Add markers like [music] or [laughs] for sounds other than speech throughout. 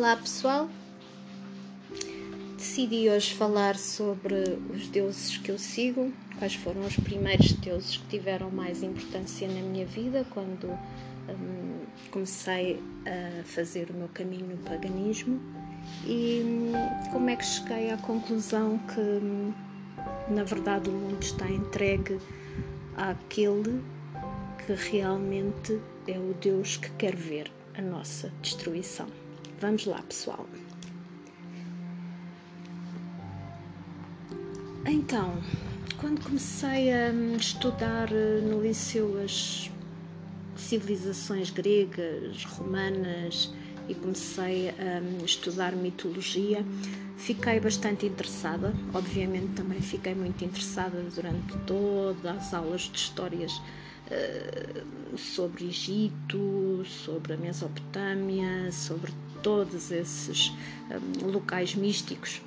Olá pessoal, decidi hoje falar sobre os deuses que eu sigo, quais foram os primeiros deuses que tiveram mais importância na minha vida quando um, comecei a fazer o meu caminho no paganismo? E um, como é que cheguei à conclusão que um, na verdade o mundo está entregue àquele que realmente é o Deus que quer ver a nossa destruição. Vamos lá, pessoal. Então, quando comecei a estudar eh, no liceu as civilizações gregas, romanas e comecei a estudar mitologia, fiquei bastante interessada. Obviamente, também fiquei muito interessada durante todas as aulas de histórias eh, sobre Egito, sobre a Mesopotâmia, sobre todos esses um, locais místicos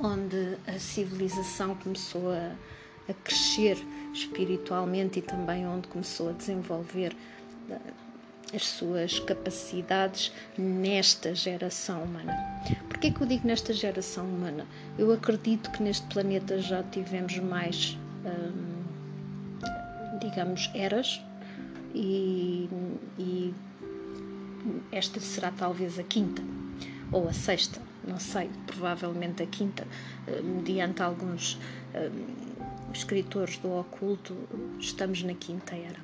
onde a civilização começou a, a, crescer espiritualmente e também onde começou a desenvolver uh, as suas capacidades nesta geração humana. Por que eu digo nesta geração humana? Eu acredito que neste planeta já tivemos mais, um, digamos, eras e, e esta será talvez a quinta ou a sexta, não sei, provavelmente a quinta, eh, mediante alguns eh, escritores do oculto, estamos na quinta era.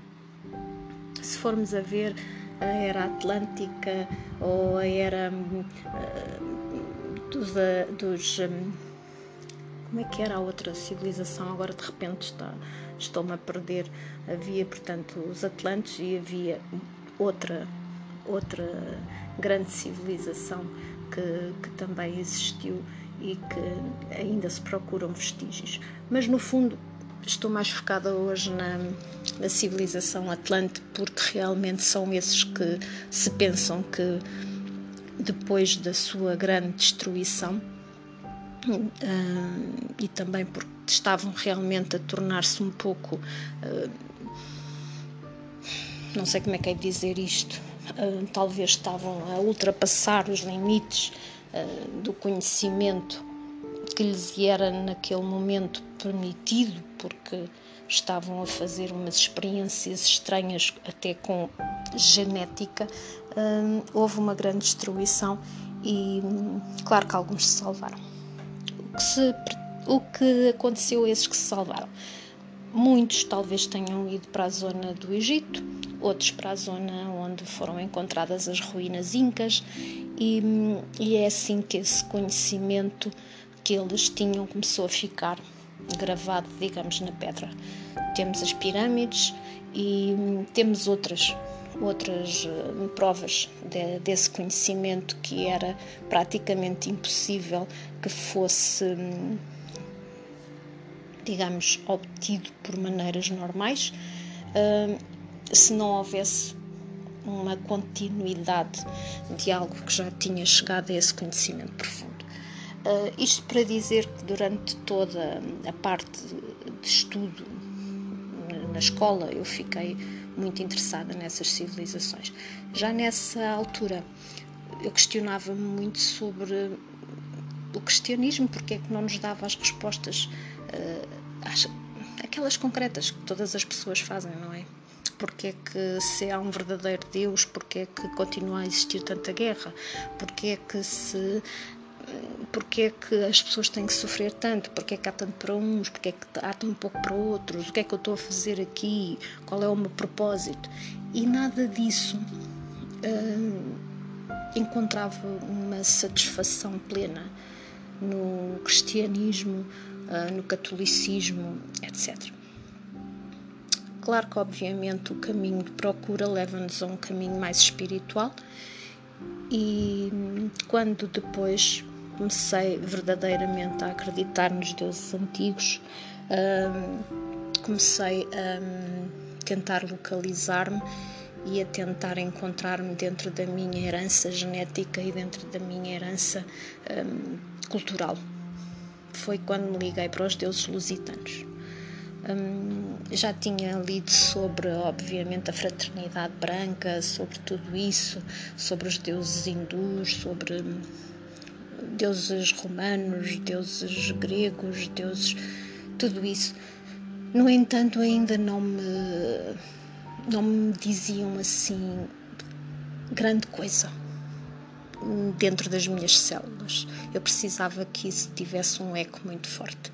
Se formos a ver a era atlântica ou a era eh, dos, dos como é que era a outra civilização? Agora de repente está, estou-me a perder. Havia, portanto, os Atlantes e havia outra outra grande civilização que, que também existiu e que ainda se procuram vestígios. Mas no fundo, estou mais focada hoje na, na, civilização Atlante, porque realmente são esses que se pensam que depois da sua grande destruição uh, e também porque estavam realmente a tornar-se um pouco uh, não sei como é que é dizer isto uh, talvez estavam a ultrapassar os limites uh, do conhecimento que lhes era naquele momento permitido, porque estavam a fazer umas experiências estranhas, até com genética. Uh, houve uma grande destruição e, claro, que alguns se salvaram. O que, se, o que aconteceu a esses que se salvaram? Muitos talvez tenham ido para a zona do Egito, outros para a zona onde foram encontradas as ruínas incas, e, e é assim que esse conhecimento que eles tinham começou a ficar gravado, digamos, na pedra. Temos as pirâmides e temos outras outras uh, provas de, desse conhecimento que era praticamente impossível que fosse, um, digamos, obtido por maneiras normais. Uh, se não houvesse uma continuidade de algo que já tinha chegado a esse conhecimento profundo. Uh, isto para dizer que durante toda a parte de estudo na escola eu fiquei muito interessada nessas civilizações. Já nessa altura eu questionava-me muito sobre o cristianismo, porque é que não nos dava as respostas, às, aquelas concretas que todas as pessoas fazem, não é? porque é que se há um verdadeiro Deus, porque é que continua a existir tanta guerra, porque é que se porque é que as pessoas têm que sofrer tanto, porque é que há tanto para uns, porque é que há tão pouco para outros, o que é que eu estou a fazer aqui, qual é o meu propósito. E nada disso hum, encontrava uma satisfação plena no cristianismo, hum, no catolicismo, etc. Claro que, obviamente, o caminho de procura leva-nos a um caminho mais espiritual, e quando depois comecei verdadeiramente a acreditar nos deuses antigos, um, comecei a tentar localizar-me e a tentar encontrar-me dentro da minha herança genética e dentro da minha herança um, cultural. Foi quando me liguei para os deuses lusitanos Um, já tinha lido sobre, obviamente, a fraternidade branca, sobre tudo isso, sobre os deuses hindus, sobre deuses romanos, deuses gregos, deuses. tudo isso. No entanto, ainda não me, não me diziam assim grande coisa dentro das minhas células. Eu precisava que isso tivesse um eco muito forte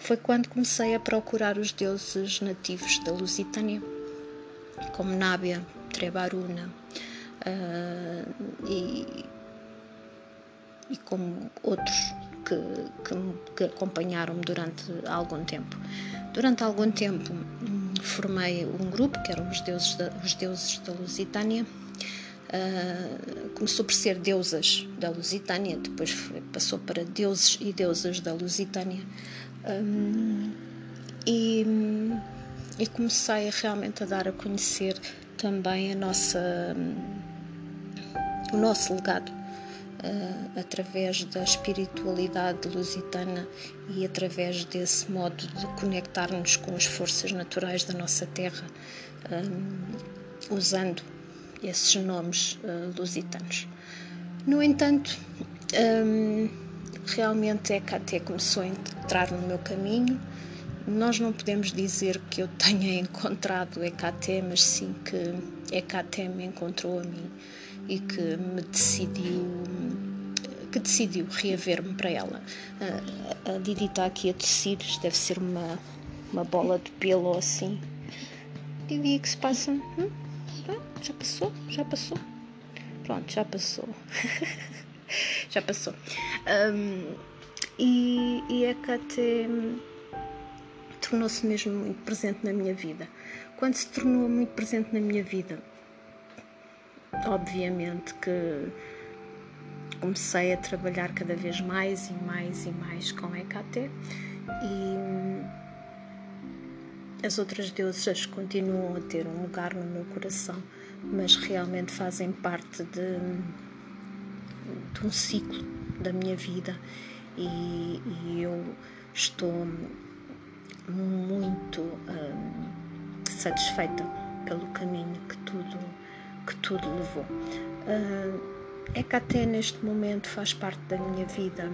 foi quando comecei a procurar os deuses nativos da Lusitânia, como Nábia, Trebaruna uh, e, e como outros que, que, acompanharam-me durante algum tempo. Durante algum tempo hum, formei um grupo que eram os deuses da, os deuses da Lusitânia. Uh, começou por ser deusas da Lusitânia, depois foi, passou para deuses e deusas da Lusitânia, um, e, e, comecei realmente a dar a conhecer também a nossa, o nosso legado uh, através da espiritualidade lusitana e através desse modo de conectar-nos com as forças naturais da nossa terra, um, usando esses nomes uh, lusitanos. No entanto, um, realmente a EKT começou a entrar no meu caminho. Nós não podemos dizer que eu tenha [laughs] encontrado EKT, mas sim que EKT me encontrou a mim e que me decidiu que decidiu reaver-me para ela. A, a Didi está aqui a tossir, deve ser uma, uma bola de pelo ou assim. Didi, que se passa? Hum? Já passou? Já passou? Pronto, já passou. [laughs] já passou. Um, e, e a Kate tornou-se mesmo muito presente na minha vida. Quando se tornou muito presente na minha vida, obviamente que comecei a trabalhar cada vez mais e mais e mais com a EKT e as outras deusas continuam a ter um lugar no meu coração, mas realmente fazem parte de de um ciclo da minha vida e, e eu estou muito hum, satisfeita pelo caminho que tudo que tudo levou. Uh, é que até neste momento faz parte da minha vida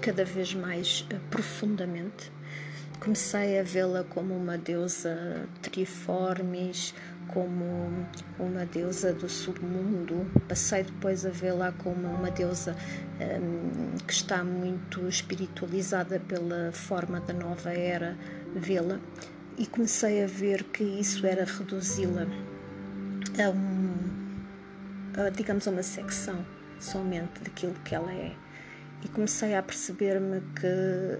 cada vez mais uh, profundamente. Comecei a vê-la como uma deusa triformes, como uma deusa do submundo. Passei depois a vê-la como uma deusa um, que está muito espiritualizada pela forma da nova era vê-la e comecei a ver que isso era reduzi-la a um, a, digamos, a uma secção somente daquilo que ela é. E comecei a perceber-me que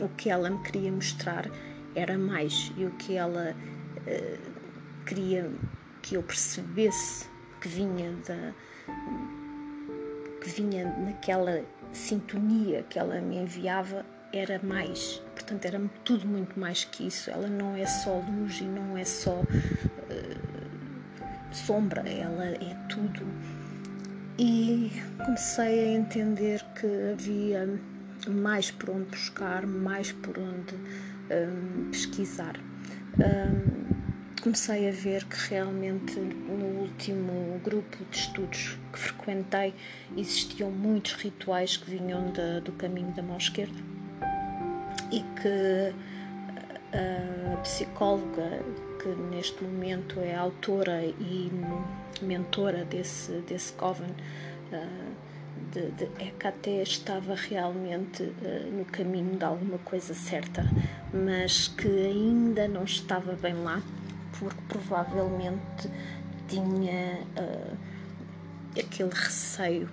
o que ela me queria mostrar era mais e o que ela uh, queria que eu percebesse que vinha da que vinha naquela sintonia que ela me enviava era mais. Portanto era tudo muito mais que isso. Ela não é só luz e não é só uh, sombra. Ela é tudo. E comecei a entender que havia mais por onde buscar mais por onde um, pesquisar. Um, comecei a ver que realmente no último grupo de estudos que frequentei existiam muitos rituais que vinham de, do caminho da mão esquerda e que a psicóloga que neste momento é autora e mentora desse, desse coven de, de EKT estava realmente no caminho de alguma coisa certa, mas que ainda não estava bem lá porque provavelmente tinha uh, aquele receio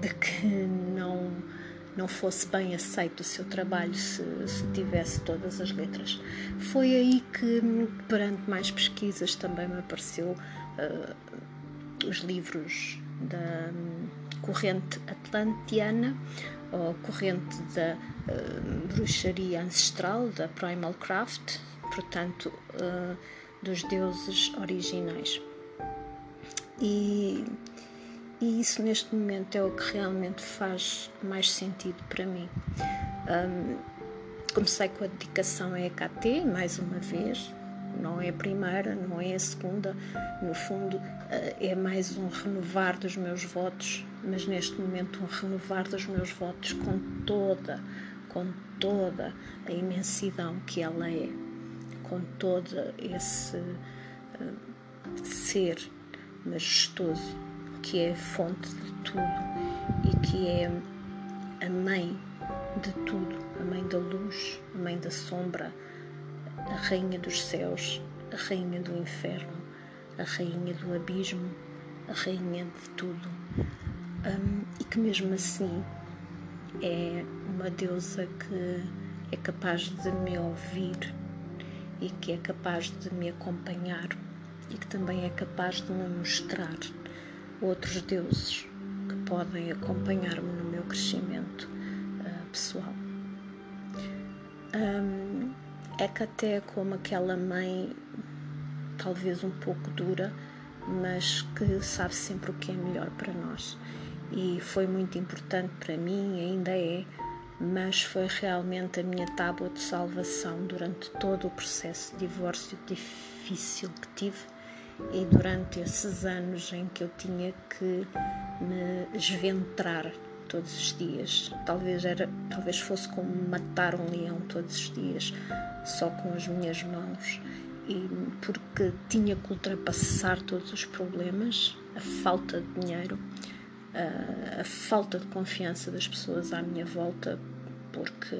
de que não não fosse bem aceito o seu trabalho se, se, tivesse todas as letras. Foi aí que, perante mais pesquisas, também me apareceu uh, os livros da corrente atlantiana, ou corrente da uh, bruxaria ancestral, da Primal Craft, portanto, uh, dos deuses originais. E, e, isso neste momento é o que realmente faz mais sentido para mim. Um, comecei com a dedicação EKT, mais uma vez, não é a primeira, não é a segunda, no fundo eh, é mais um renovar dos meus votos, mas neste momento um renovar dos meus votos com toda, com toda a imensidão que ela é, com todo esse uh, ser majestoso que é a fonte de tudo e que é a mãe de tudo, a mãe da luz, a mãe da sombra, a rainha dos céus, a rainha do inferno, a rainha do abismo, a rainha de tudo. Um, e que mesmo assim é uma deusa que é capaz de me ouvir e que é capaz de me acompanhar e que também é capaz de me mostrar outros deuses que podem acompanhar-me no meu crescimento uh, pessoal. Um, é que até como aquela mãe, talvez um pouco dura, mas que sabe sempre o que é melhor para nós. E foi muito importante para mim, ainda é, mas foi realmente a minha tábua de salvação durante todo o processo de divórcio difícil que tive e durante esses anos em que eu tinha que me esventrar todos os dias. Talvez era, talvez fosse como matar um leão todos os dias, só com as minhas mãos. E porque tinha que ultrapassar todos os problemas, a falta de dinheiro, a, a falta de confiança das pessoas à minha volta, porque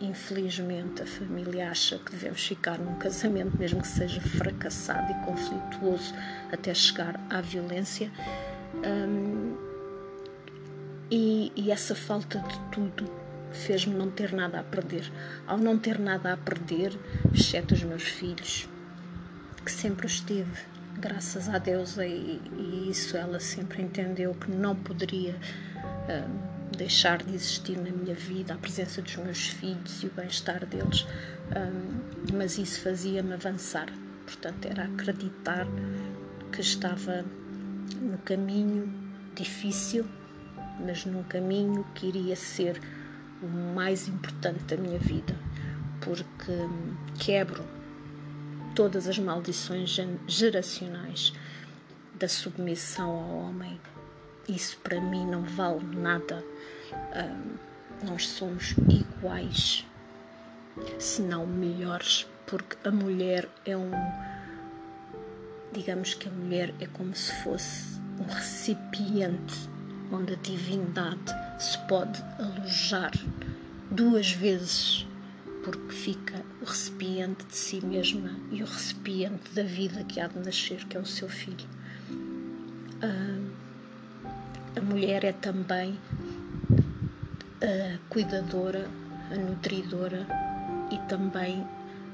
Infelizmente, a família acha que devemos ficar num casamento, mesmo que seja fracassado e conflituoso, até chegar à violência. Um, e, e essa falta de tudo fez-me não ter nada a perder. Ao não ter nada a perder, exceto os meus filhos, que sempre os tive, graças a Deus, e, e isso ela sempre entendeu que não poderia. Um, deixar de existir na minha vida a presença dos meus filhos e o bem-estar deles, um, mas isso fazia-me avançar. Portanto, era acreditar que estava no caminho difícil, mas num caminho que iria ser o mais importante da minha vida, porque quebro todas as maldições geracionais da submissão ao homem. Isso para mim não vale nada nós somos iguais, se não melhores, porque a mulher é um. Digamos que a mulher é como se fosse um recipiente onde a divindade se pode alojar duas vezes, porque fica o recipiente de si mesma e o recipiente da vida que há de nascer, que é o seu filho. a mulher é também a cuidadora, a nutridora e também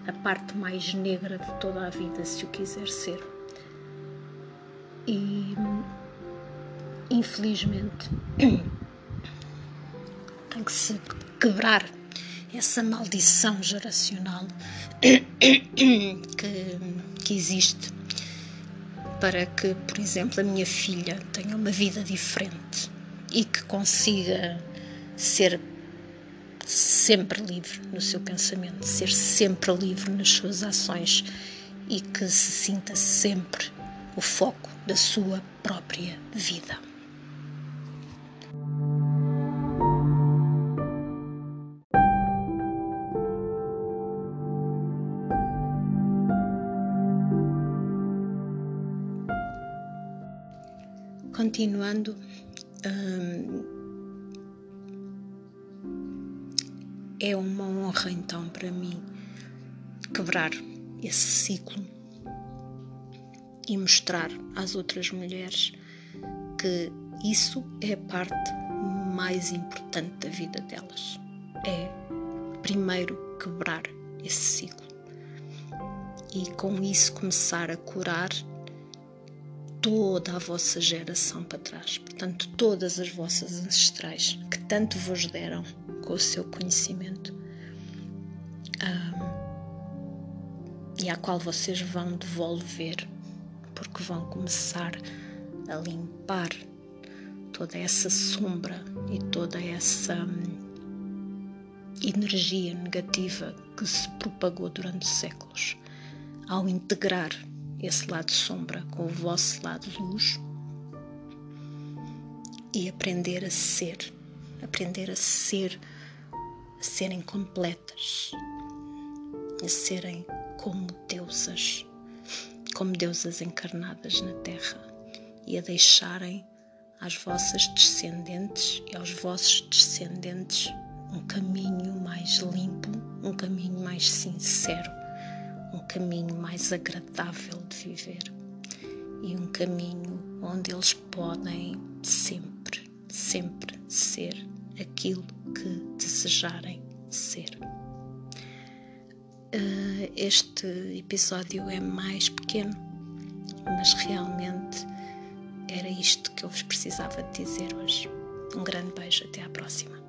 a parte mais negra de toda a vida, se o quiser ser. E infelizmente [clears throat] tem que se quebrar essa maldição geracional [clears throat] que, que existe para que, por exemplo, a minha filha tenha uma vida diferente e que consiga ser sempre livre no seu pensamento, ser sempre livre nas suas ações e que se sinta sempre o foco da sua própria vida. Continuando, hum, É uma honra então para mim quebrar esse ciclo e mostrar às outras mulheres que isso é a parte mais importante da vida delas. É primeiro quebrar esse ciclo e com isso começar a curar toda a vossa geração para trás, portanto, todas as vossas ancestrais que tanto vos deram com o seu conhecimento um, e à qual vocês vão devolver, porque vão começar a limpar toda essa sombra e toda essa energia negativa que se propagou durante séculos. Ao integrar esse lado sombra com o vosso lado luz e aprender a ser, aprender a ser, a serem completas, a serem como deusas, como deusas encarnadas na Terra e a deixarem às vossas descendentes e aos vossos descendentes um caminho mais limpo, um caminho mais sincero, um caminho mais agradável de viver e um caminho onde eles podem sempre, sempre ser aquilo que desejarem ser. Uh, este episódio é mais pequeno, mas realmente era isto que eu vos precisava dizer hoje. Um grande beijo, até à próxima.